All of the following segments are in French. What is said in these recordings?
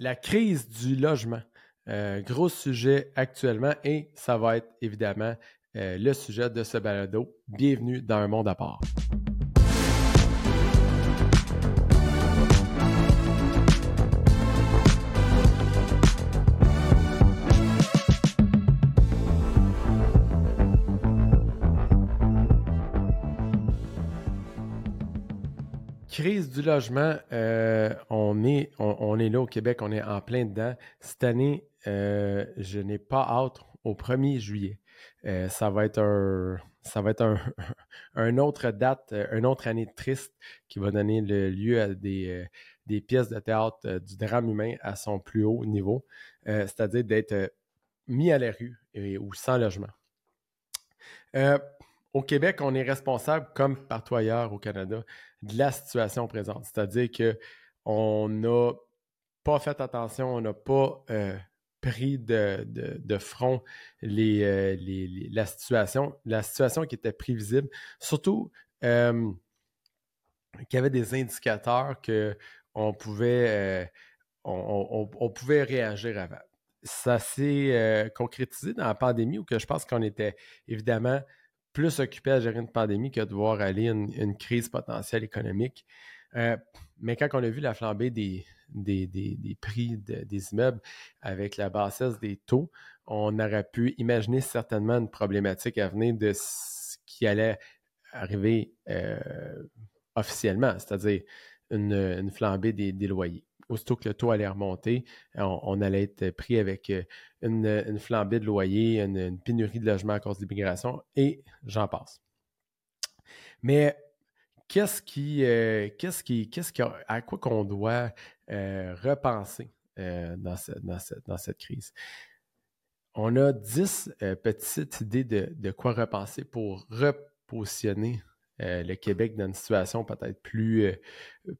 la crise du logement. Euh, gros sujet actuellement et ça va être évidemment euh, le sujet de ce balado. Bienvenue dans un monde à part. Crise du logement, euh, on, est, là au Québec, on est en plein dedans. Cette année, euh, je n'ai pas hâte au 1er juillet. Euh, ça va être un, autre date, une autre année triste qui va donner le lieu à des, des pièces de théâtre du drame humain à son plus haut niveau, c'est-à-dire d'être mis à la rue ou sans logement. au Québec, on est responsable, comme partout ailleurs au Canada, de la situation présente. C'est-à-dire qu'on n'a pas fait attention, on n'a pas euh, pris de, front euh, la situation, la situation qui était prévisible. Surtout euh, qu'il y avait des indicateurs qu'on pouvait, on, pouvait réagir avant. Ça s'est concrétisé dans la pandémie où que je pense qu'on était évidemment plus occupé à gérer une pandémie que de voir aller une, crise potentielle économique. Euh, mais quand on a vu la flambée des, des, prix des immeubles avec la bassesse des taux, on aurait pu imaginer certainement une problématique à venir de ce qui allait arriver euh, officiellement, c'est-à-dire une, flambée des, loyers aussitôt que le taux allait remonter, on, allait être pris avec euh, une, flambée de loyer, une, pénurie de logements à cause de l'immigration et j'en passe. Mais qu'est-ce qui, euh, qu'est-ce qui, qu'est-ce à quoi qu'on doit euh, repenser dans, dans, cette crise? On a dix petites idées de, quoi repenser pour repositionner euh, le Québec dans une situation peut-être plus, euh,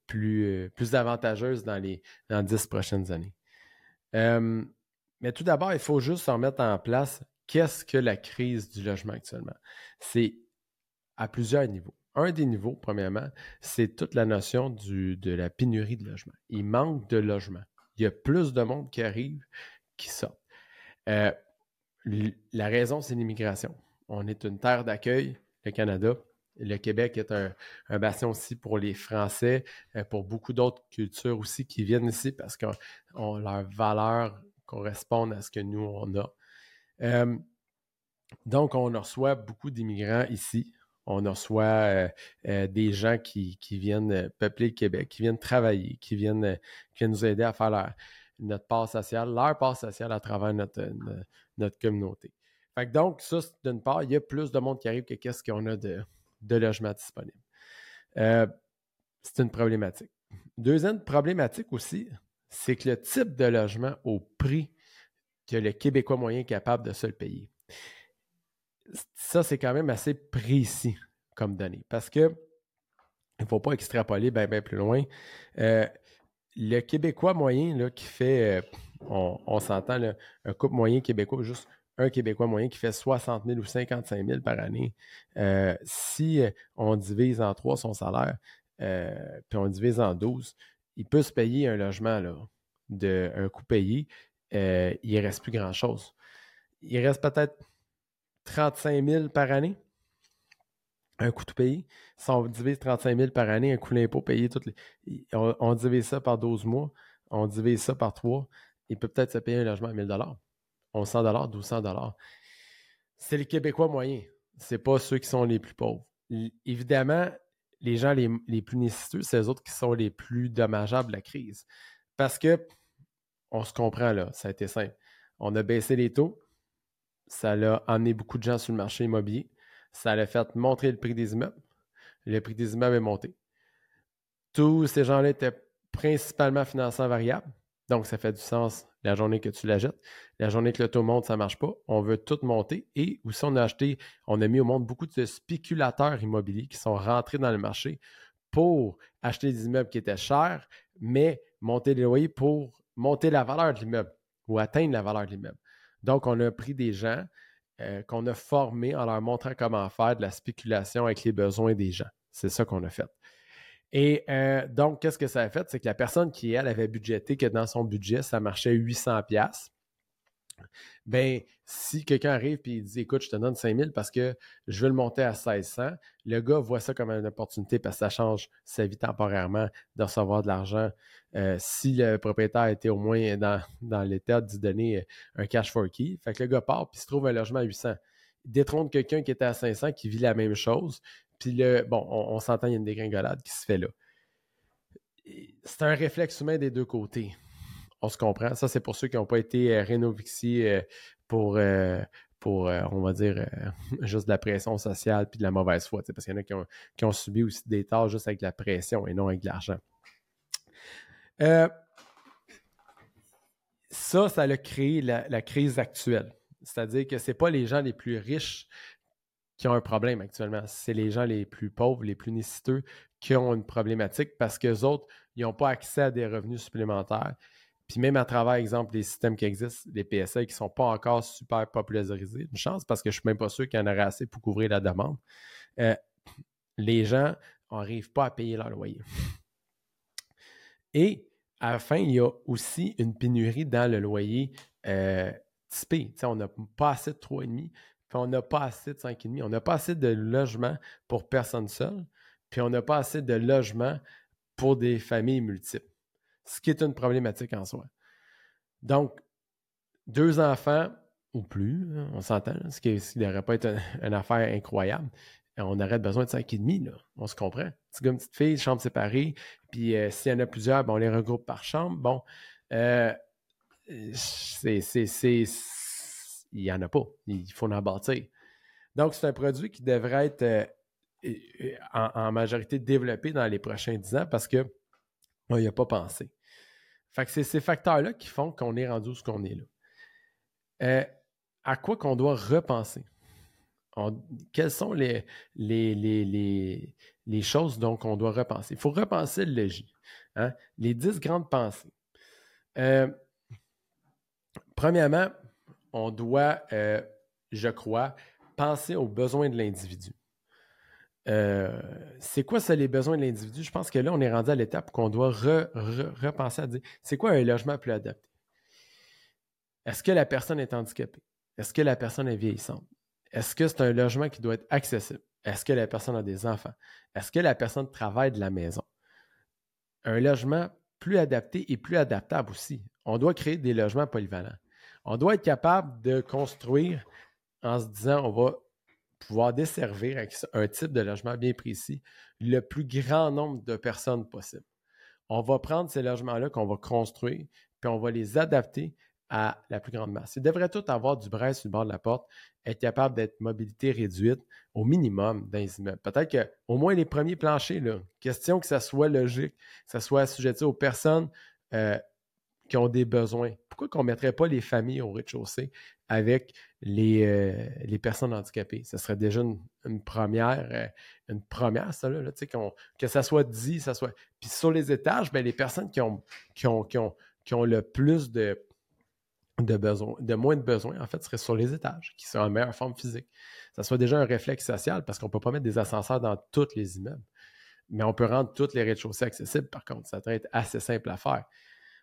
plus, euh, plus avantageuse dans les dans dix prochaines années. mais tout d'abord, il faut juste se remettre en place qu'est-ce que la crise du logement actuellement. C'est à plusieurs niveaux. Un des niveaux, premièrement, c'est toute la notion du, de la pénurie de logement. Il manque de logement. Il y a plus de monde qui arrive, qui sort. la raison, c'est l'immigration. On est une terre d'accueil, le Canada, le Québec est un, bastion aussi pour les Français, euh, pour beaucoup d'autres cultures aussi qui viennent ici parce que leurs valeurs correspondent à ce que nous, on a. Euh, donc, on reçoit beaucoup d'immigrants ici. On reçoit euh, des gens qui, viennent peupler le Québec, qui viennent travailler, qui viennent, nous aider à faire notre part sociale, leur part sociale à travers notre, notre, communauté. donc, ça, d'une part, il y a plus de monde qui arrive que qu'est-ce qu'on a de, de logements disponibles. Euh, c'est une problématique. Deuxième problématique aussi, c'est que le type de logement au prix que le Québécois moyen est capable de se le payer. Ça, c'est quand même assez précis comme données parce que il ne faut pas extrapoler bien plus loin. Euh, le Québécois moyen là, qui fait, euh, on, on s'entend, un couple moyen québécois, juste un Québécois moyen qui fait 60 000 ou 55 000 par année, euh, si euh, on divise en trois son salaire, euh, puis on divise en 12, il peut se payer un logement là, de un coût payé, il ne reste plus grand-chose. Il reste peut-être 35 000 par année, un coût payé. Si on divise 35 000 par année, un coût d'impôt payé, toutes les, on, divise ça par 12 mois, on divise ça par 3, il peut peut-être se payer un logement à 1000 1100 dollars, 1200 dollars. C'est les Québécois moyens. C'est pas ceux qui sont les plus pauvres. évidemment, les gens les, plus nécessiteux, c'est les autres qui sont les plus dommageables de la crise. Parce que, on se comprend là, ça a été simple. On a baissé les taux, ça a amené beaucoup de gens sur le marché immobilier, ça a fait monter le prix des immeubles, le prix des immeubles est monté. Tous ces gens-là étaient principalement financés en donc ça fait du sens la journée que tu la jettes. La journée que le taux monte, ça ne marche pas. On veut tout monter. Et aussi, on a acheté, on a mis au monde beaucoup de spéculateurs immobiliers qui sont rentrés dans le marché pour acheter des immeubles qui étaient chers, mais monter les loyers pour monter la valeur de l'immeuble ou atteindre la valeur de l'immeuble. Donc, on a pris des gens euh, qu'on a formés en leur montrant comment faire de la spéculation avec les besoins des gens. C'est ça qu'on a fait. Et euh, donc, qu'est-ce que ça a fait? C'est que la personne qui, elle, avait budgété que dans son budget, ça marchait 800$, ben si quelqu'un arrive et il dit écoute, je te donne 5000 parce que je veux le monter à 1600, le gars voit ça comme une opportunité parce que ça change sa vie temporairement de recevoir de l'argent. Euh, si le propriétaire était au moins dans, dans l'état de donner euh, un cash for key, fait que le gars part puis se trouve un logement à 800. Il détrône quelqu'un qui était à 500 qui vit la même chose. Puis le, bon, on, s'entend, il y a une dégringolade qui se fait là. C'est un réflexe humain des deux côtés on se comprend. Ça, c'est pour ceux qui n'ont pas été euh, euh, pour, euh, pour on va dire, juste la pression sociale puis de la mauvaise foi. Parce qu'il y en a qui ont, subi aussi des tâches juste avec la pression et non avec l'argent. ça, ça a créé la, crise actuelle. C'est-à-dire que ce n'est pas les gens les plus riches qui ont un problème actuellement. C'est les gens les plus pauvres, les plus nécessiteux qui ont une problématique parce qu'eux autres, ils n'ont pas accès à des revenus supplémentaires. Puis même à travers, exemple, les systèmes qui existent, les PSA qui ne sont pas encore super popularisés, une chance parce que je ne suis même pas sûr qu'il y en aurait assez pour couvrir la demande, euh, les gens n'arrivent pas à payer leur loyer. Et à la fin, il y a aussi une pénurie dans le loyer euh, typé. on n'a pas assez de 3,5, puis on n'a pas assez de 5,5. On n'a pas assez de logements pour personnes seules, puis on n'a pas assez de logements pour des familles multiples ce qui est une problématique en soi. Donc, deux enfants ou plus, on s'entend, ce qui ne devrait pas être une affaire incroyable. On aurait besoin de cinq et demi, là. On se comprend. Petit gars, petite fille, chambre séparée. Puis euh, s'il y en a plusieurs, ben, on les regroupe par chambre. Bon, euh, c'est, il n'y en a pas. Il faut en bâtir. Donc, c'est un produit qui devrait être euh, en, majorité développé dans les prochains dix ans parce qu'on n'y a pas pensé. Fait que c'est ces facteurs-là qui font qu'on est rendu où ce qu'on est là. Euh, à quoi qu'on doit repenser? quelles sont les, les, les, choses dont on doit repenser? Il faut repenser le logis. Hein? Les dix grandes pensées. Euh, premièrement, on doit, euh, je crois, penser aux besoins de l'individu. Euh, c'est quoi ça les besoins de l'individu? Je pense que là, on est rendu à l'étape qu'on doit repenser à dire c'est quoi un logement plus adapté? Est-ce que la personne est handicapée? Est-ce que la personne est vieillissante? Est-ce que c'est un logement qui doit être accessible? Est-ce que la personne a des enfants? Est-ce que la personne travaille de la maison? Un logement plus adapté et plus adaptable aussi. On doit créer des logements polyvalents. On doit être capable de construire en se disant on va pouvoir desservir avec un type de logement bien précis le plus grand nombre de personnes possible. On va prendre ces logements-là qu'on va construire, puis on va les adapter à la plus grande masse. Ils devraient tous avoir du bras sur le bord de la porte, être capable d'être mobilité réduite au minimum dans les immeubles. Peut-être qu'au moins les premiers planchers, là, question que ça soit logique, que ça soit assujetti aux personnes euh, qui ont des besoins. Pourquoi qu'on ne mettrait pas les familles au rez-de-chaussée avec les, euh, les, personnes handicapées? Ce serait déjà une, première, euh, une première, ça, là, que ça soit dit, ça soit. Puis sur les étages, ben, les personnes qui ont, qui ont, qui ont, qui ont le plus de, de de moins de besoins, en fait, seraient sur les étages, qui sont en meilleure forme physique. Ça soit déjà un réflexe social parce qu'on ne peut pas mettre des ascenseurs dans tous les immeubles. Mais on peut rendre toutes les rez-de-chaussée accessibles, par contre. Ça doit être assez simple à faire.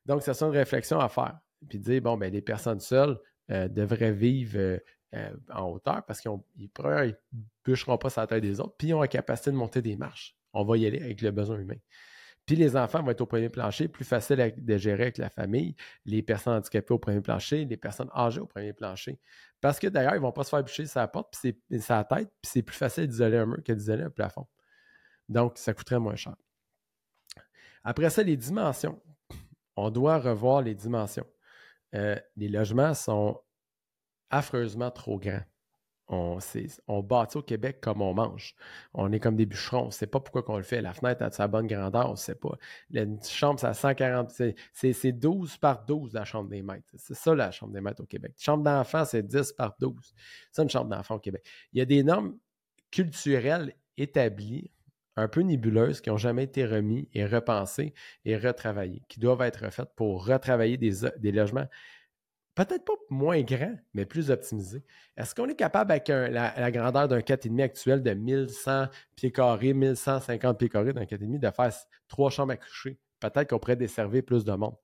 Donc, ça, c'est une réflexion à faire. Puis dire, bon, ben, les personnes seules euh, devraient vivre euh, euh, en hauteur parce qu'ils ne bûcheront pas sur la tête des autres, puis ils ont la capacité de monter des marches. On va y aller avec le besoin humain. Puis les enfants vont être au premier plancher, plus facile à, de gérer avec la famille, les personnes handicapées au premier plancher, les personnes âgées au premier plancher. Parce que d'ailleurs, ils ne vont pas se faire bûcher sa porte, puis sa tête, puis c'est plus facile d'isoler un mur que d'isoler un plafond. Donc, ça coûterait moins cher. Après ça, les dimensions on doit revoir les dimensions. Euh, les logements sont affreusement trop grands. On, bâtit au Québec comme on mange. On est comme des bûcherons. On ne sait pas pourquoi on le fait. La fenêtre a sa bonne grandeur, on ne sait pas. La chambre, c'est à 140. C'est 12 par 12 la chambre des maîtres. C'est ça la chambre des maîtres au Québec. chambre d'enfant, c'est 10 par 12. C'est une chambre d'enfant au Québec. Il y a des normes culturelles établies un peu nébuleuses qui n'ont jamais été remis et repensées et retravaillées, qui doivent être faites pour retravailler des, logements peut-être pas moins grand, mais plus optimisé. Est-ce qu'on est capable, avec la, grandeur d'un 4,5 actuel de 1100 pieds carrés, 1150 pieds carrés d'un 4,5, de faire trois chambres à coucher? Peut-être qu'on pourrait desservir plus de monde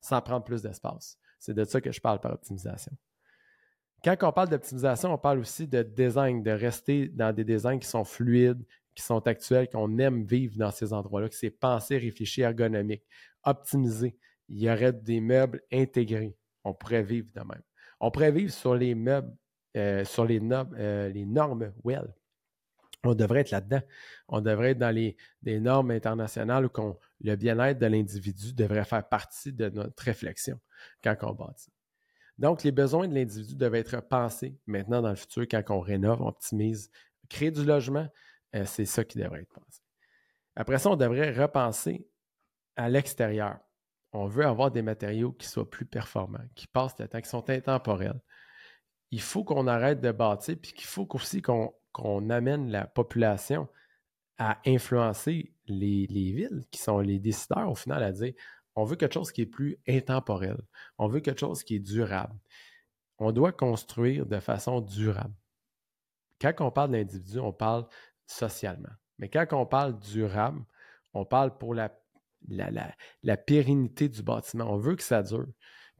sans prendre plus d'espace. C'est de ça que je parle par optimisation. Quand on parle d'optimisation, on parle aussi de design, de rester dans des designs qui sont fluides, qui sont actuels, qu'on aime vivre dans ces endroits-là, que c'est pensé, réfléchi, ergonomique, optimisé. Il y aurait des meubles intégrés. On pourrait vivre de même. On pourrait vivre sur les meubles, euh, sur les, euh, les normes well. On devrait être là-dedans. On devrait être dans les, normes internationales où le bien-être de l'individu devrait faire partie de notre réflexion quand on bâtit. Donc, les besoins de l'individu doivent être pensés maintenant dans le futur quand on rénove, on optimise, créer du logement, euh, c'est ça qui devrait être pensé. Après ça, on devrait repenser à l'extérieur. On veut avoir des matériaux qui soient plus performants, qui passent le temps, qui sont intemporels. Il faut qu'on arrête de bâtir, puis qu'il faut aussi qu'on amène la population à influencer les, les, villes, qui sont les décideurs au final, à dire on veut quelque chose qui est plus intemporel. On veut quelque chose qui est durable. On doit construire de façon durable. Quand on parle d'individu, on parle socialement. Mais quand on parle durable, on parle pour la, la, pérennité du bâtiment. On veut que ça dure.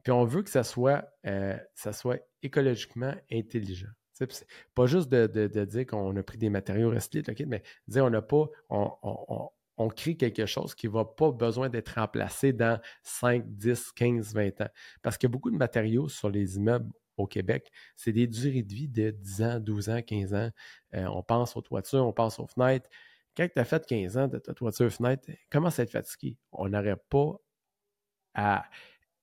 Puis on veut que ça soit, euh, ça soit écologiquement intelligent. C'est pas juste de, dire qu'on a pris des matériaux recyclés, mais dire on n'a pas, on, on crée quelque chose qui va pas besoin d'être remplacé dans 5, 10, 15, 20 ans. Parce que beaucoup de matériaux sur les immeubles au Québec, c'est des durées de vie de 10 ans, 12 ans, 15 ans. Euh, on pense aux toitures, on pense aux fenêtres. Quand tu as fait 15 ans de ta toiture fenêtre, comment ça être fatigué? On n'aurait pas à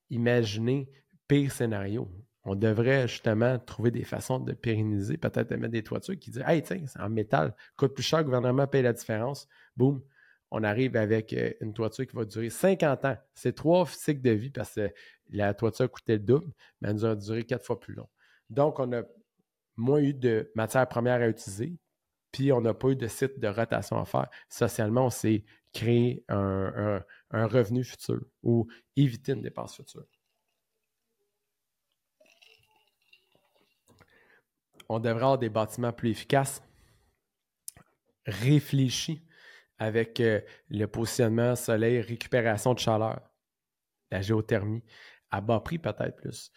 imaginer pire scénario. On devrait justement trouver des façons de pérenniser, peut-être de mettre des toitures qui disent Hey, tiens, c'est en métal, coûte plus cher, le gouvernement paye la différence. Boum, on arrive avec euh, une toiture qui va durer 50 ans. C'est trois cycles de vie parce que la toiture coûtait le double, mais elle nous a duré quatre fois plus long. Donc, on a moins eu de matières premières à utiliser, puis on n'a pas eu de site de rotation à faire. Socialement, on s'est créé un, revenu futur ou éviter une dépense future. On devrait avoir des bâtiments plus efficaces, réfléchis avec euh, le positionnement soleil, récupération de chaleur, la géothermie, à bas prix peut-être plus,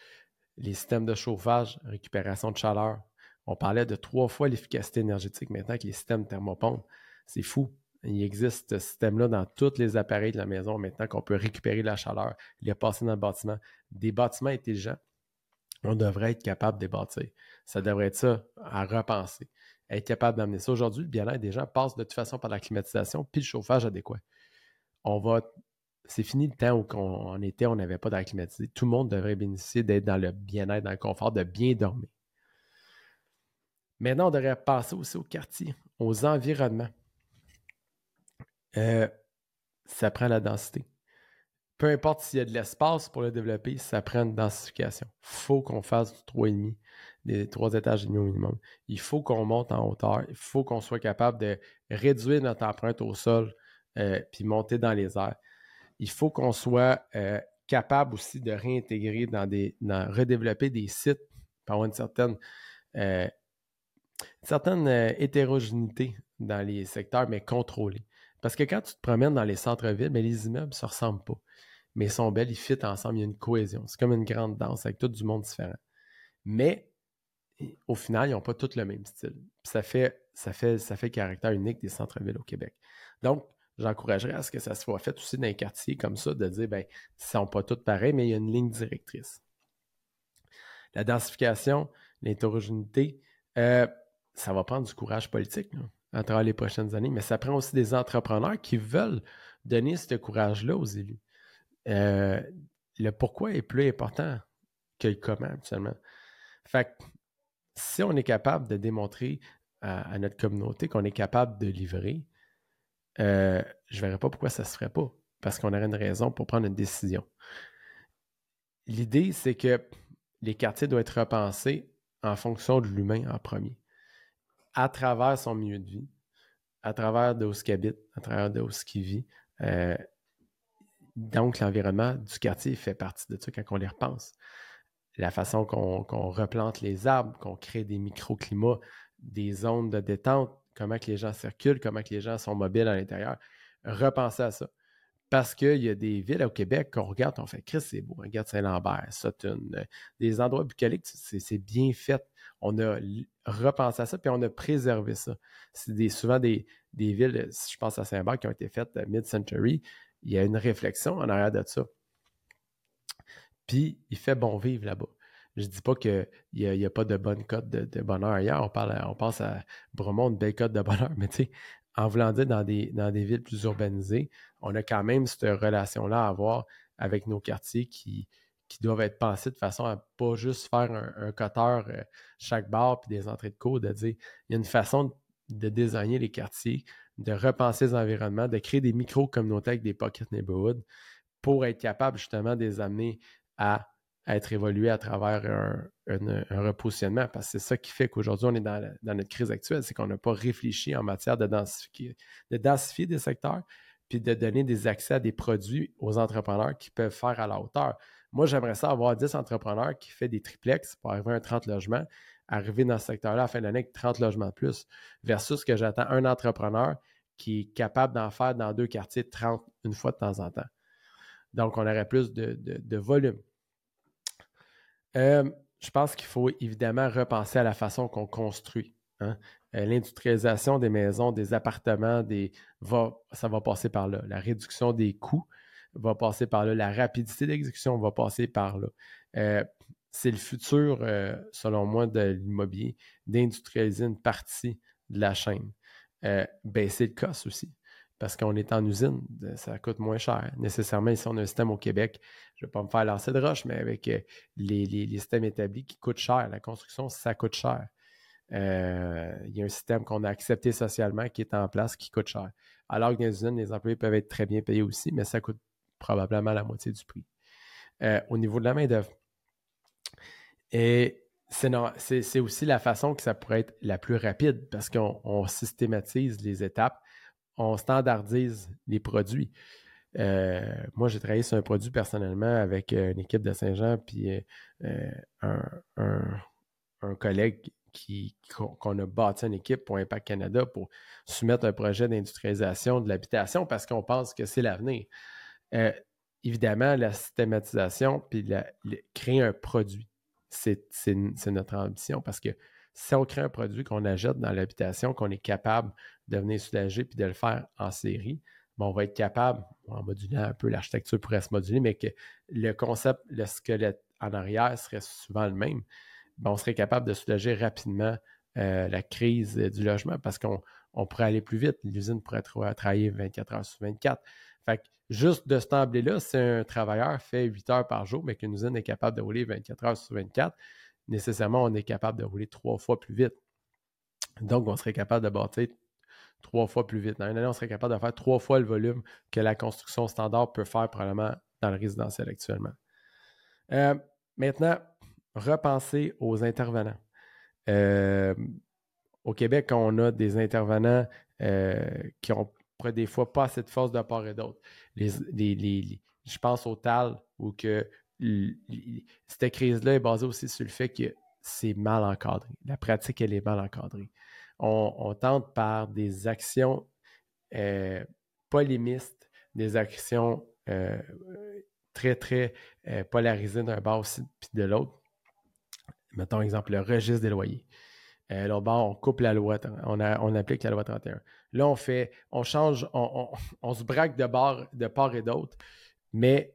les systèmes de chauffage, récupération de chaleur. On parlait de trois fois l'efficacité énergétique maintenant avec les systèmes thermopompes. C'est fou. Il existe ce système-là dans tous les appareils de la maison maintenant qu'on peut récupérer la chaleur, les passer dans le bâtiment. Des bâtiments intelligents, on devrait être capable de bâtir. Ça devrait être ça à repenser être capable d'amener ça. Aujourd'hui, le bien-être des gens passe de toute façon par la climatisation puis le chauffage adéquat. On va. C'est fini le temps où on, était, on n'avait pas d'air. Tout le monde devrait bénéficier d'être dans le bien-être, dans le confort, de bien dormir. Maintenant, on devrait passer aussi au quartier, aux environnements. Euh, ça prend la densité. Peu importe s'il y a de l'espace pour le développer, ça prend une densification. Il faut qu'on fasse du 3,5 des trois étages et demi au minimum. Il faut qu'on monte en hauteur. Il faut qu'on soit capable de réduire notre empreinte au sol euh, puis monter dans les airs. Il faut qu'on soit euh, capable aussi de réintégrer dans des, redévelopper des sites par une certaine, euh, hétérogénéité dans les secteurs, mais contrôlée. Parce que quand tu te promènes dans les centres-villes, les immeubles ne se ressemblent pas. Mais ils sont belles, ils fit ensemble, il y a une cohésion. C'est comme une grande danse avec tout du monde différent. Mais au final, ils n'ont pas tous le même style. ça fait, ça, fait, ça fait caractère unique des centres-villes au Québec. Donc, j'encouragerais à ce que ça soit fait aussi dans les quartiers comme ça, de dire, ben, ils ne sont pas tous pareils, mais il y a une ligne directrice. La densification, l'hétérogénéité, euh, ça va prendre du courage politique à travers les prochaines années, mais ça prend aussi des entrepreneurs qui veulent donner ce courage-là aux élus. Euh, le pourquoi est plus important que le comment, actuellement. Fait que si on est capable de démontrer à, notre communauté qu'on est capable de livrer, euh, je ne verrais pas pourquoi ça ne se ferait pas, parce qu'on aurait une raison pour prendre une décision. L'idée, c'est que les quartiers doivent être repensés en fonction de l'humain en premier, à travers son milieu de vie, à travers de où ce qu'il habite, à travers de où ce qu'il vit. Euh, donc, l'environnement du quartier fait partie de ça quand on les repense. La façon qu'on replante les arbres, qu'on crée des microclimats, des zones de détente, comment les gens circulent, comment les gens sont mobiles à l'intérieur. Repensez à ça. Parce qu'il y a des villes au Québec qu'on regarde, on fait Chris, c'est beau, regarde Saint-Lambert, Sutton, euh, des endroits bucoliques, c'est bien fait. On a repensé à ça, puis on a préservé ça. C'est souvent des, villes, je pense à Saint-Barth, qui ont été faites mid-century, il y a une réflexion en arrière de ça. Puis, il fait bon vivre là-bas. Je ne dis pas qu'il n'y a, pas de bonne cote de, bonheur ailleurs. On, parle, on pense à Bromont, une belle cote de bonheur, mais tu sais, en voulant dire dans des, dans des villes plus urbanisées, on a quand même cette relation-là à avoir avec nos quartiers qui, qui doivent être pensés de façon à pas juste faire un, coteur chaque bar puis des entrées de cours, de dire il y a une façon de, désigner les quartiers, de repenser les environnements, de créer des micro-communautés avec des pocket neighborhoods pour être capable justement de les amener à être évolué à travers un, repositionnement. Parce que c'est ça qui fait qu'aujourd'hui, on est dans, notre crise actuelle, c'est qu'on n'a pas réfléchi en matière de densifier, de densifier des secteurs, puis de donner des accès à des produits aux entrepreneurs qui peuvent faire à la hauteur. Moi, j'aimerais ça avoir 10 entrepreneurs qui font des triplex pour arriver à un 30 logements, arriver dans ce secteur-là à fin de l'année avec 30 logements de plus, versus que j'attends un entrepreneur qui est capable d'en faire dans deux quartiers 30 une fois de temps en temps. Donc, on aurait plus de volume. Euh, je pense qu'il faut évidemment repenser à la façon qu'on construit. Hein. Euh, l'industrialisation des maisons, des appartements, ça va passer par là. La réduction des coûts va passer par là. La rapidité d'exécution va passer par là. Euh, c'est le futur, selon moi, de l'immobilier, d'industrialiser une partie de la chaîne. baisser le cost aussi parce qu'on est en usine, ça coûte moins cher. Nécessairement, ici, on a un système au Québec, je ne vais pas me faire lancer de roche, mais avec euh, les, systèmes établis qui coûtent cher. La construction, ça coûte cher. Euh, il y a un système qu'on a accepté socialement qui est en place qui coûte cher. Alors que dans les usines, les employés peuvent être très bien payés aussi, mais ça coûte probablement la moitié du prix. Euh, au niveau de la main-d'œuvre. Et c'est aussi la façon que ça pourrait être la plus rapide parce qu'on systématise les étapes on standardise les produits. Euh, moi, j'ai travaillé sur un produit personnellement avec euh, une équipe de Saint-Jean, puis euh, un, collègue qui, qu'on a bâti une équipe pour Impact Canada pour soumettre un projet d'industrialisation de l'habitation parce qu'on pense que c'est l'avenir. évidemment, la systématisation, puis créer un produit, c'est, notre ambition parce que si on crée un produit qu'on achète dans l'habitation, qu'on est capable de venir soulager puis de le faire en série, on va être capable, en modulant un peu l'architecture pourrait se moduler, mais que le concept, le squelette en arrière serait souvent le même, on serait capable de soulager rapidement euh, la crise du logement parce qu'on pourrait aller plus vite. L'usine pourrait travailler 24 heures sur 24. Fait juste de ce temps-là, si un travailleur fait 8 heures par jour, mais qu'une usine est capable de rouler 24 heures sur 24, nécessairement, on est capable de rouler trois fois plus vite. Donc, on serait capable de bâtir trois fois plus vite. Dans une année, on serait capable de faire trois fois le volume que la construction standard peut faire probablement dans le résidentiel actuellement. Euh, maintenant, repenser aux intervenants. Euh, au Québec, on a des intervenants euh, qui ont des fois pas assez de force de part et d'autre. je pense au TAL où que cette crise-là est basée aussi sur le fait que c'est mal encadré. La pratique, elle est mal encadrée. On, tente par des actions euh, polémistes, des actions euh, très, très euh, polarisées d'un bord aussi puis de l'autre. Mettons exemple le registre des loyers. l'autre bord, on coupe la loi, on, applique la loi 31. Là, on fait, on change, on, se braque de, bord, de part et d'autre, mais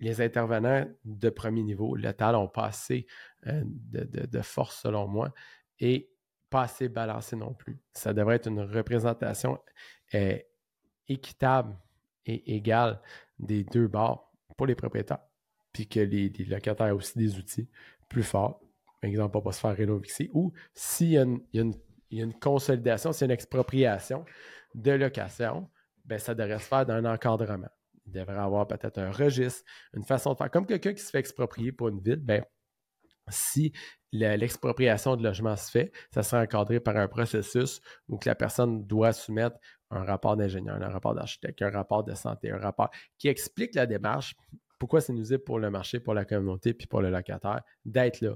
les intervenants de premier niveau, le TAL, ont pas assez euh, de, force, selon moi, et pas assez balancé non plus. Ça devrait être une représentation euh, équitable et égale des deux bords pour les propriétaires, puis que les, locataires aient aussi des outils plus forts. Par exemple, pas se faire rénover ici, ou s'il y, a une consolidation, s'il y a une expropriation de location, ben, ça devrait se faire dans un encadrement. Il devrait avoir peut-être un registre, une façon de faire. Comme quelqu'un qui se fait exproprier pour une ville, ben, si l'expropriation de logement se fait, ça sera encadré par un processus où la personne doit soumettre un rapport d'ingénieur, un rapport d'architecte, un rapport de santé, un rapport qui explique la démarche pourquoi c'est nuisible pour le marché, pour la communauté, puis pour le locataire, d'être là.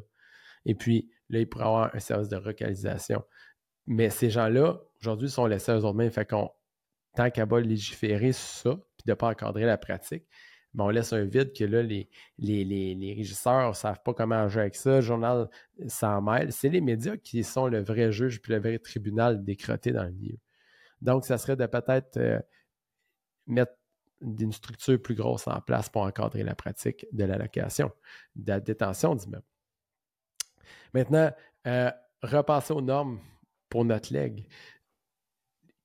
Et puis, là, il pourrait avoir un service de localisation. Mais ces gens-là, aujourd'hui, sont laissés aux autres mains. Fait qu'on, tant qu'à pas légiférer sur ça, puis de ne pas encadrer la pratique, on laisse un vide que là, les, les, régisseurs ne savent pas comment agir avec ça. Le journal s'en mêle. C'est les médias qui sont le vrai juge puis le vrai tribunal décroté dans le milieu. Donc, ça serait de peut-être euh, mettre une structure plus grosse en place pour encadrer la pratique de la location, de la détention d'immeubles. Maintenant, euh, repasser aux normes pour notre leg.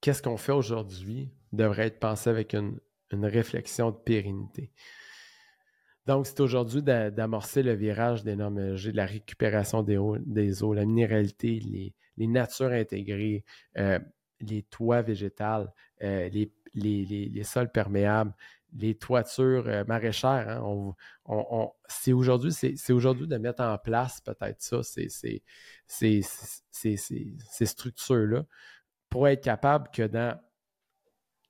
Qu'est-ce qu'on fait aujourd'hui devrait être pensé avec une, réflexion de pérennité. Donc, c'est aujourd'hui d'amorcer le virage des normes de la récupération des eaux, des eaux la minéralité, les, natures intégrées, euh, les toits végétales, euh, les les, sols perméables, les toitures euh, maraîchères. Hein, aujourd'hui, c'est aujourd'hui de mettre en place peut-être ça, ces, structures-là, pour être capable que dans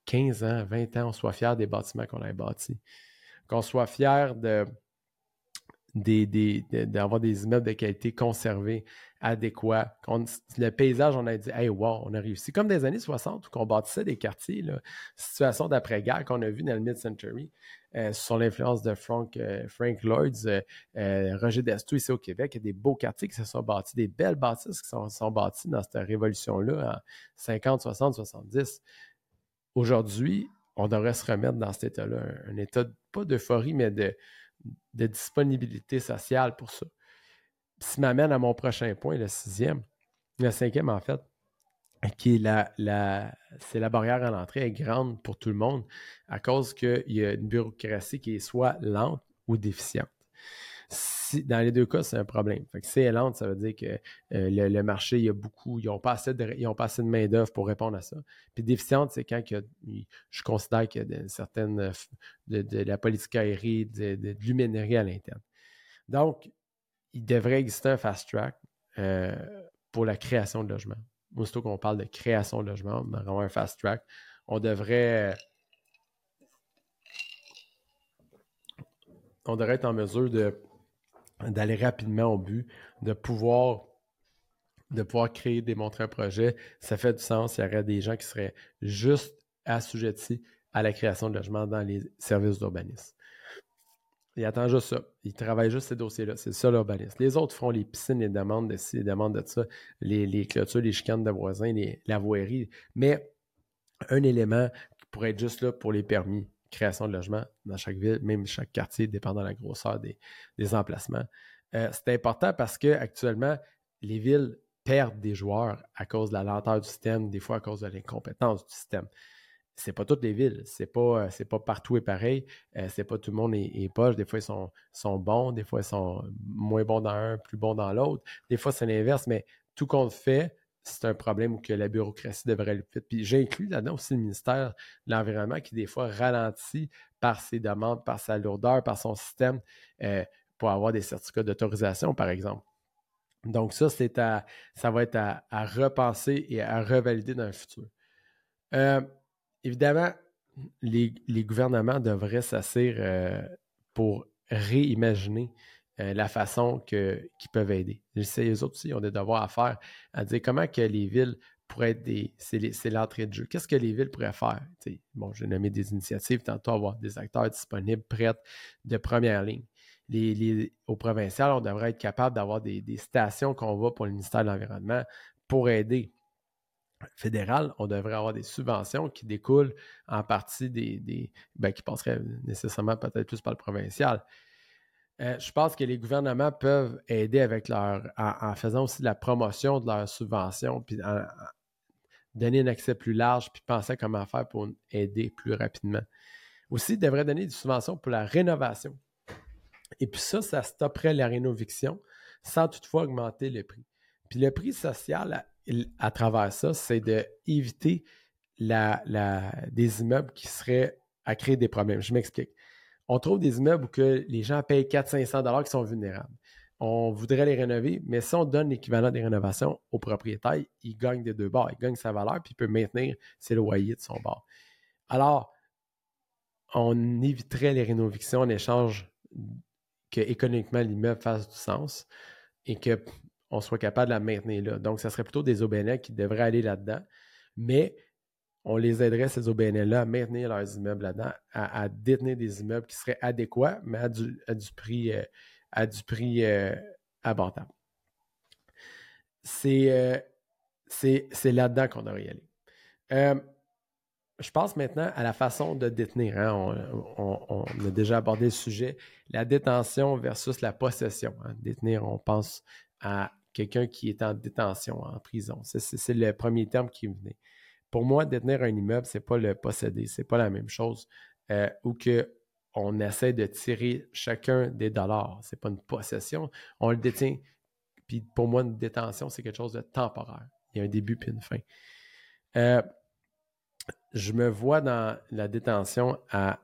15 ans, 20 ans, on soit fier des bâtiments qu'on a bâtis. Qu'on soit fier de, d'avoir des, immeubles de qualité conservés, adéquats. le paysage, on a dit, hey, wow, on a réussi. Comme des années 60 où on bâtissait des quartiers, situation d'après-guerre qu'on a vu dans le mid-century, euh, sous l'influence de Frank, euh, Frank Lloyds, euh, Roger Destou ici au Québec. Il y a des beaux quartiers qui se sont bâtis, des belles bâtisses qui sont, sont bâties dans cette révolution-là en 50, 60, 70. Aujourd'hui, on devrait se remettre dans cet état-là, un, état, pas d'euphorie, mais de, disponibilité sociale pour ça. Ce m'amène à mon prochain point, le sixième, le cinquième en fait, qui est la, la barrière à l'entrée est grande pour tout le monde à cause qu'il y a une bureaucratie qui est soit lente ou déficiente dans les deux cas, c'est un problème. Fait que si elle lente, ça veut dire que euh, le, marché, il y a beaucoup, ils n'ont pas assez de, de main-d'œuvre pour répondre à ça. Puis déficiente, c'est quand je considère qu'il y a certaines euh, de, la politique aérienne, de, de, à l'interne. Donc, il devrait exister un fast track euh, pour la création de logements. Aussitôt qu'on parle de création de logements, on un fast track. On devrait. On devrait être en mesure de d'aller rapidement au but, de pouvoir de pouvoir créer, démontrer un projet, ça fait du sens. Il y aurait des gens qui seraient juste assujettis à la création de logements dans les services d'urbanisme. Il attend juste ça. Il travaille juste ces dossiers-là. C'est ça l'urbanisme. Les autres font les piscines, les demandes de ci, les demandes de ça, les, clôtures, les chicanes de voisins, la voirie. Mais un élément qui pourrait être juste là pour les permis, création de logements dans chaque ville, même chaque quartier, dépendant de la grosseur des, emplacements. Euh, c'est important parce qu'actuellement, les villes perdent des joueurs à cause de la lenteur du système, des fois à cause de l'incompétence du système. C'est pas toutes les villes, c'est pas, euh, pas partout et pareil, euh, c'est pas tout le monde est, poche. Des fois, ils sont, sont bons, des fois, ils sont moins bons dans un, plus bons dans l'autre. Des fois, c'est l'inverse, mais tout compte fait, c'est un problème que la bureaucratie devrait le faire. Puis j'inclus là-dedans aussi le ministère de l'Environnement qui, des fois, ralentit par ses demandes, par sa lourdeur, par son système euh, pour avoir des certificats d'autorisation, par exemple. Donc, ça, c'est à, ça va être à, repenser et à revalider dans le futur. Euh, évidemment, les, gouvernements devraient s'asseoir euh, pour réimaginer euh, la façon qu'ils peuvent aider. Les autres aussi ont des devoirs à faire, à dire comment que les villes pourraient être des. C'est l'entrée de jeu. Qu'est-ce que les villes pourraient faire? bon, j'ai nommé des initiatives, tantôt avoir des acteurs disponibles, prêts de première ligne. Les, au provincial, on devrait être capable d'avoir des, stations qu'on va pour le ministère de l'Environnement pour aider fédéral, on devrait avoir des subventions qui découlent en partie des, des ben, qui passeraient nécessairement peut-être plus par le provincial, euh, je pense que les gouvernements peuvent aider en, faisant aussi la promotion de leurs subventions, puis en, donner un accès plus large, puis penser à comment faire pour aider plus rapidement. Aussi, ils devraient donner des subventions pour la rénovation. Et puis ça, ça stopperait la rénoviction sans toutefois augmenter le prix. Puis le prix social à, travers ça, c'est d'éviter des immeubles qui seraient à créer des problèmes. Je m'explique on trouve des immeubles où que les gens payent 400-500 qui sont vulnérables. On voudrait les rénover, mais si on donne l'équivalent des rénovations au propriétaire, il gagne des deux bords. Il gagne sa valeur, puis il peut maintenir ses loyers de son bord. Alors, on éviterait les rénovictions en échange que économiquement l'immeuble fasse du sens et qu'on soit capable de la maintenir là. Donc, ça serait plutôt des OBNL qui devraient aller là-dedans, mais on les aiderait, ces OBNL-là, à maintenir leurs immeubles là-dedans, à, détenir des immeubles qui seraient adéquats, mais à du, prix, euh, euh, abordable. Euh, c'est là-dedans qu'on devrait y aller je pense maintenant à la façon de détenir. Hein. On, a déjà abordé le sujet. La détention versus la possession. Hein. Détenir, on pense à quelqu'un qui est en détention, en prison. C'est le premier terme qui me venait. Pour moi, détenir un immeuble, ce n'est pas le posséder. Ce n'est pas la même chose. Euh, ou qu'on essaie de tirer chacun des dollars. Ce n'est pas une possession. On le détient. Puis pour moi, une détention, c'est quelque chose de temporaire. Il y a un début puis une fin. Euh, je me vois dans la détention à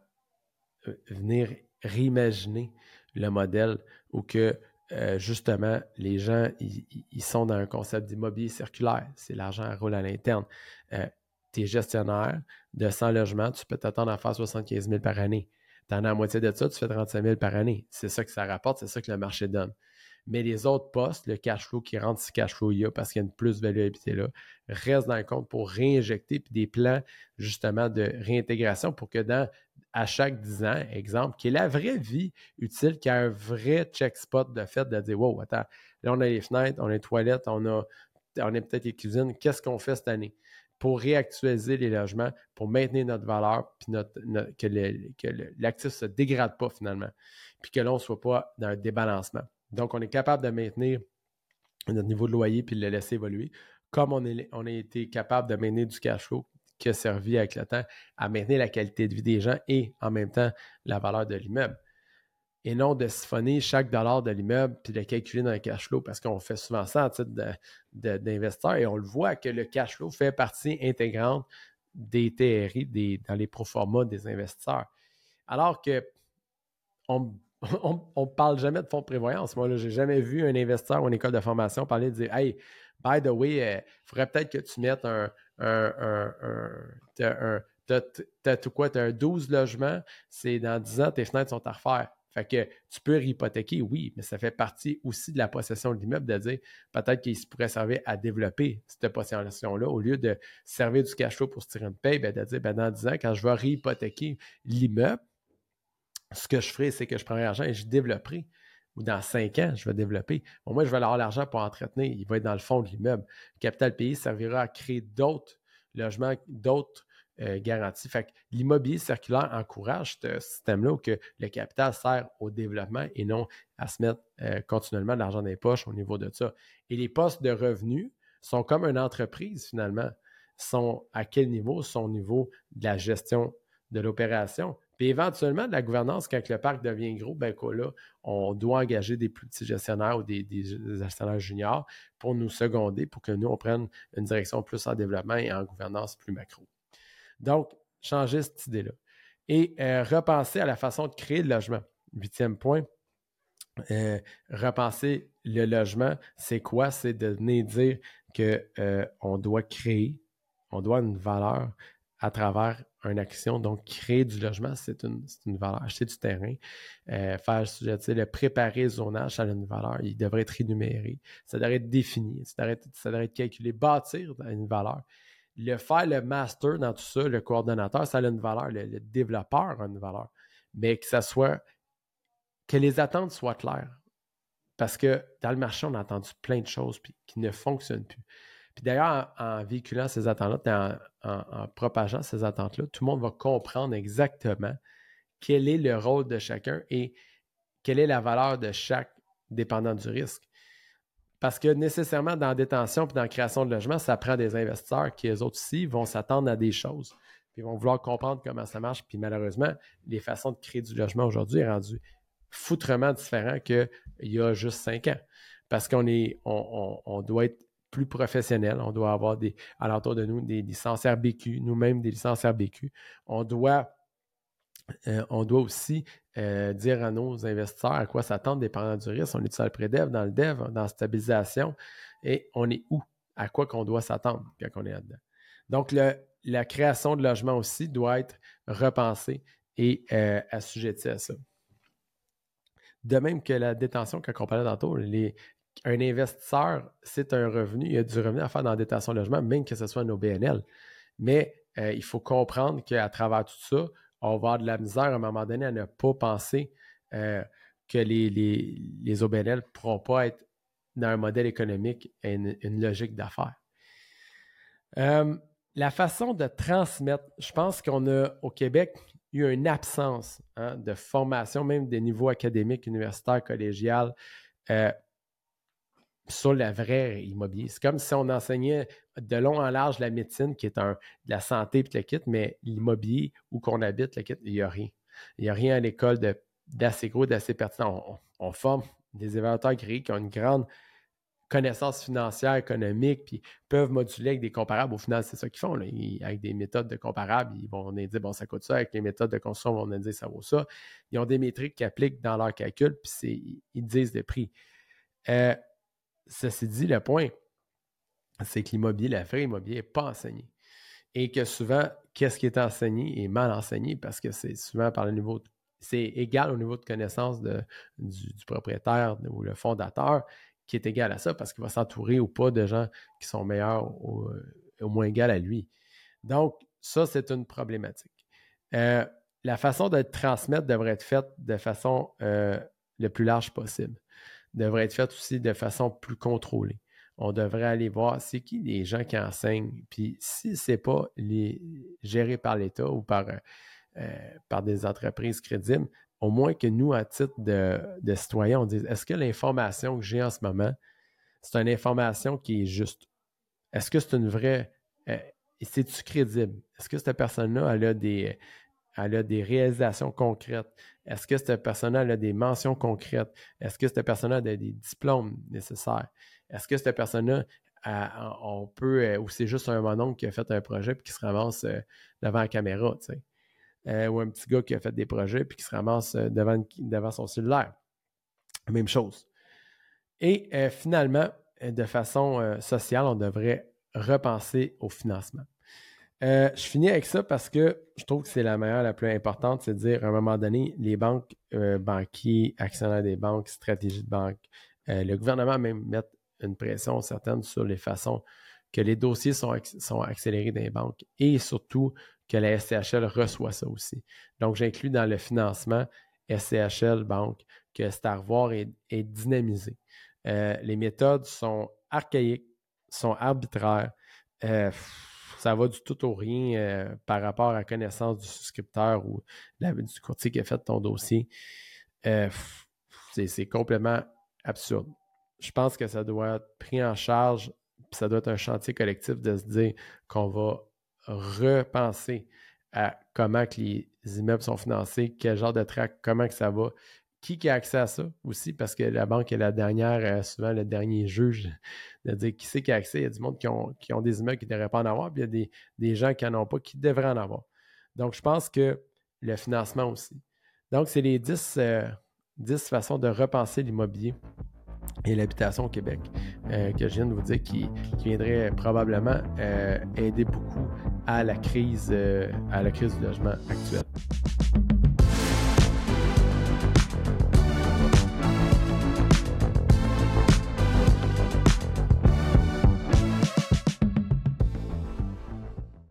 euh, venir réimaginer le modèle où que euh, justement les gens ils sont dans un concept d'immobilier circulaire. C'est l'argent roule à l'interne. Tu es gestionnaire de 100 logements, tu peux t'attendre à faire 75 000 par année. Tu en as la moitié de ça, tu fais 35 000 par année. C'est ça que ça rapporte, c'est ça que le marché donne. Mais les autres postes, le cash flow qui rentre, si cash flow il y a parce qu'il y a une plus-value habitée là, reste dans le compte pour réinjecter puis des plans justement de réintégration pour que dans à chaque 10 ans, exemple, qui est la vraie vie utile, qui a un vrai check spot de fait de dire Wow, attends, là on a les fenêtres, on a les toilettes, on a, on a peut-être les cuisines, qu'est-ce qu'on fait cette année? Pour réactualiser les logements, pour maintenir notre valeur, puis que l'actif ne se dégrade pas finalement, puis que l'on ne soit pas dans un débalancement. Donc, on est capable de maintenir notre niveau de loyer puis de le laisser évoluer, comme on, on a été capable de maintenir du cash flow qui a servi avec le temps à maintenir la qualité de vie des gens et en même temps la valeur de l'immeuble. Et non de siphonner chaque dollar de l'immeuble puis de le calculer dans le cash flow parce qu'on fait souvent ça en titre d'investisseur et on le voit que le cash flow fait partie intégrante des TRI, des, dans les proformas des investisseurs. Alors que on ne parle jamais de fonds de prévoyance. Moi, je n'ai jamais vu un investisseur ou une école de formation parler de dire Hey, by the way, il euh, faudrait peut-être que tu mettes un. un, un, t'as, quoi? Tu as un 12 logements, c'est dans 10 ans, tes fenêtres sont à refaire. Fait que tu peux hypothéquer, oui, mais ça fait partie aussi de la possession de l'immeuble de dire peut-être qu'il pourrait servir à développer cette possession-là au lieu de servir du cash pour se tirer une paye, ben, de dire ben, dans 10 ans, quand je vais réhypothéquer l'immeuble, ce que je ferai, c'est que je prendrai l'argent et je développerai. Ou dans cinq ans, je vais développer. moi, je vais avoir l'argent pour entretenir. Il va être dans le fond de l'immeuble. Le capital payé servira à créer d'autres logements, d'autres euh, garanties. Fait que l'immobilier circulaire encourage ce système-là où que le capital sert au développement et non à se mettre euh, continuellement de l'argent dans les poches au niveau de ça. Et les postes de revenus sont comme une entreprise finalement. Sont à quel niveau? Sont au niveau de la gestion de l'opération. Puis éventuellement, de la gouvernance, quand le parc devient gros, ben là, on doit engager des plus petits gestionnaires ou des, gestionnaires juniors pour nous seconder, pour que nous, on prenne une direction plus en développement et en gouvernance plus macro. Donc, changer cette idée-là. Et euh, repenser à la façon de créer le logement. Huitième point, euh, repenser le logement, c'est quoi? C'est de venir dire qu'on euh, doit créer, on doit une valeur à travers une action. Donc, créer du logement, c'est une, valeur. Acheter du terrain, euh, faire, je le préparer le zonage, ça a une valeur. Il devrait être énuméré. Ça devrait être défini. Ça devrait être, calculé. Bâtir une valeur. Le faire, le master dans tout ça, le coordonnateur, ça a une valeur. Le, développeur a une valeur. Mais que ça soit, que les attentes soient claires. Parce que dans le marché, on a entendu plein de choses qui ne fonctionnent plus. Puis d'ailleurs, en, véhiculant ces attentes-là, en, propageant ces attentes-là, tout le monde va comprendre exactement quel est le rôle de chacun et quelle est la valeur de chaque dépendant du risque. Parce que nécessairement, dans la détention et dans la création de logement, ça prend des investisseurs qui, eux autres aussi, vont s'attendre à des choses. Puis vont vouloir comprendre comment ça marche. Puis malheureusement, les façons de créer du logement aujourd'hui sont rendues foutrement différentes qu'il y a juste cinq ans. Parce qu'on est, on doit être plus professionnel. On doit avoir des, alentour de nous des licences RBQ, nous-mêmes des licences RBQ. On doit, euh, on doit aussi euh, dire à nos investisseurs à quoi s'attendre dépendant du risque. On est sur le pré-dev, dans le dev, dans la stabilisation, et on est où? À quoi qu'on doit s'attendre quand on est là-dedans? Donc, la création de logements aussi doit être repensée est euh, assujetti à ça. De même que la détention, quand on parlait tantôt, les, un investisseur, c'est un revenu, il y a du revenu à faire dans la détention logement, même que ce soit un OBNL. Mais il faut comprendre qu'à travers tout ça, on va avoir de la misère à un moment donné à ne pas penser euh, que les, les, OBNL ne pourront pas être dans un modèle économique et une, logique d'affaires. Euh, la façon de transmettre, je pense qu'on a au Québec eu une absence hein, de formation, même des niveaux académiques, universitaires, collégiales, euh, sur le vrai immobilier. C'est comme si on enseignait de long en large la médecine, qui est un, de la santé et le kit, mais l'immobilier où qu'on habite, le kit, il n'y a rien. Il n'y a rien à l'école d'assez gros, d'assez pertinent. On, forme des évaluateurs gris qui ont une grande connaissance financière, économique, puis peuvent moduler avec des comparables. Au final, c'est ça qu'ils font. avec des méthodes de comparables, ils vont nous dire, bon, ça coûte ça. Avec les méthodes de ils vont nous dire, ça vaut ça. Ils ont des métriques qu'ils appliquent dans leur calcul, puis ils disent des prix. Euh, Ceci dit, le point, c'est que l'immobilier, la vraie immobilier n'est pas enseigné. Et que souvent, qu'est-ce qui est enseigné est mal enseigné parce que c'est souvent par le niveau, c'est égal au niveau de connaissance du, propriétaire ou le fondateur qui est égal à ça parce qu'il va s'entourer ou pas de gens qui sont meilleurs ou au moins égal à lui. Donc, ça, c'est une problématique. Euh, la façon de transmettre devrait être faite de façon euh, le plus large possible devrait être faite aussi de façon plus contrôlée. On devrait aller voir c'est qui les gens qui enseignent. Puis si ce n'est pas géré par l'État ou par, euh, par des entreprises crédibles, au moins que nous, à titre de, de citoyens, on dise est-ce que l'information que j'ai en ce moment, c'est une information qui est juste? Est-ce que c'est une vraie. Euh, c'est-tu crédible? Est-ce que cette personne-là, elle a des, elle a des réalisations concrètes? Est-ce que cette personne-là a des mentions concrètes? Est-ce que cette personne-là a des, diplômes nécessaires? Est-ce que cette personne-là, on peut, euh, ou c'est juste un mononcle qui a fait un projet puis qui se ramasse euh, devant la caméra, tu sais? Euh, ou un petit gars qui a fait des projets puis qui se ramasse devant, devant son cellulaire. Même chose. Et finalement, de façon sociale, on devrait repenser au financement. Euh, je finis avec ça parce que je trouve que c'est la meilleure, la plus importante, c'est de dire à un moment donné, les banques, euh, banquiers, actionnaires des banques, stratégies de banque, euh, le gouvernement même mettre une pression certaine sur les façons que les dossiers sont, sont accélérés dans les banques et surtout que la SCHL reçoit ça aussi. Donc, j'inclus dans le financement SCHL Banque que c'est à revoir et, dynamisé. les méthodes sont archaïques, sont arbitraires ça va du tout au rien euh, par rapport à la connaissance du souscripteur ou du courtier qui a fait ton dossier. Euh, c'est complètement absurde. Je pense que ça doit être pris en charge, ça doit être un chantier collectif de se dire qu'on va repenser à comment que les immeubles sont financés, quel genre de track, comment que ça va, qui, a accès à ça aussi, parce que la banque est la dernière, euh, souvent le dernier juge de dire qui c'est qui a accès. Il y a du monde qui ont, qui ont des immeubles qui ne devraient pas en avoir, puis il y a des, gens qui n'en ont pas qui devraient en avoir. Donc, je pense que le financement aussi. Donc, c'est les 10, euh, façons de repenser l'immobilier et l'habitation au Québec euh, que je viens de vous dire qui, qui viendrait probablement aider beaucoup à la crise, à la crise du logement actuel.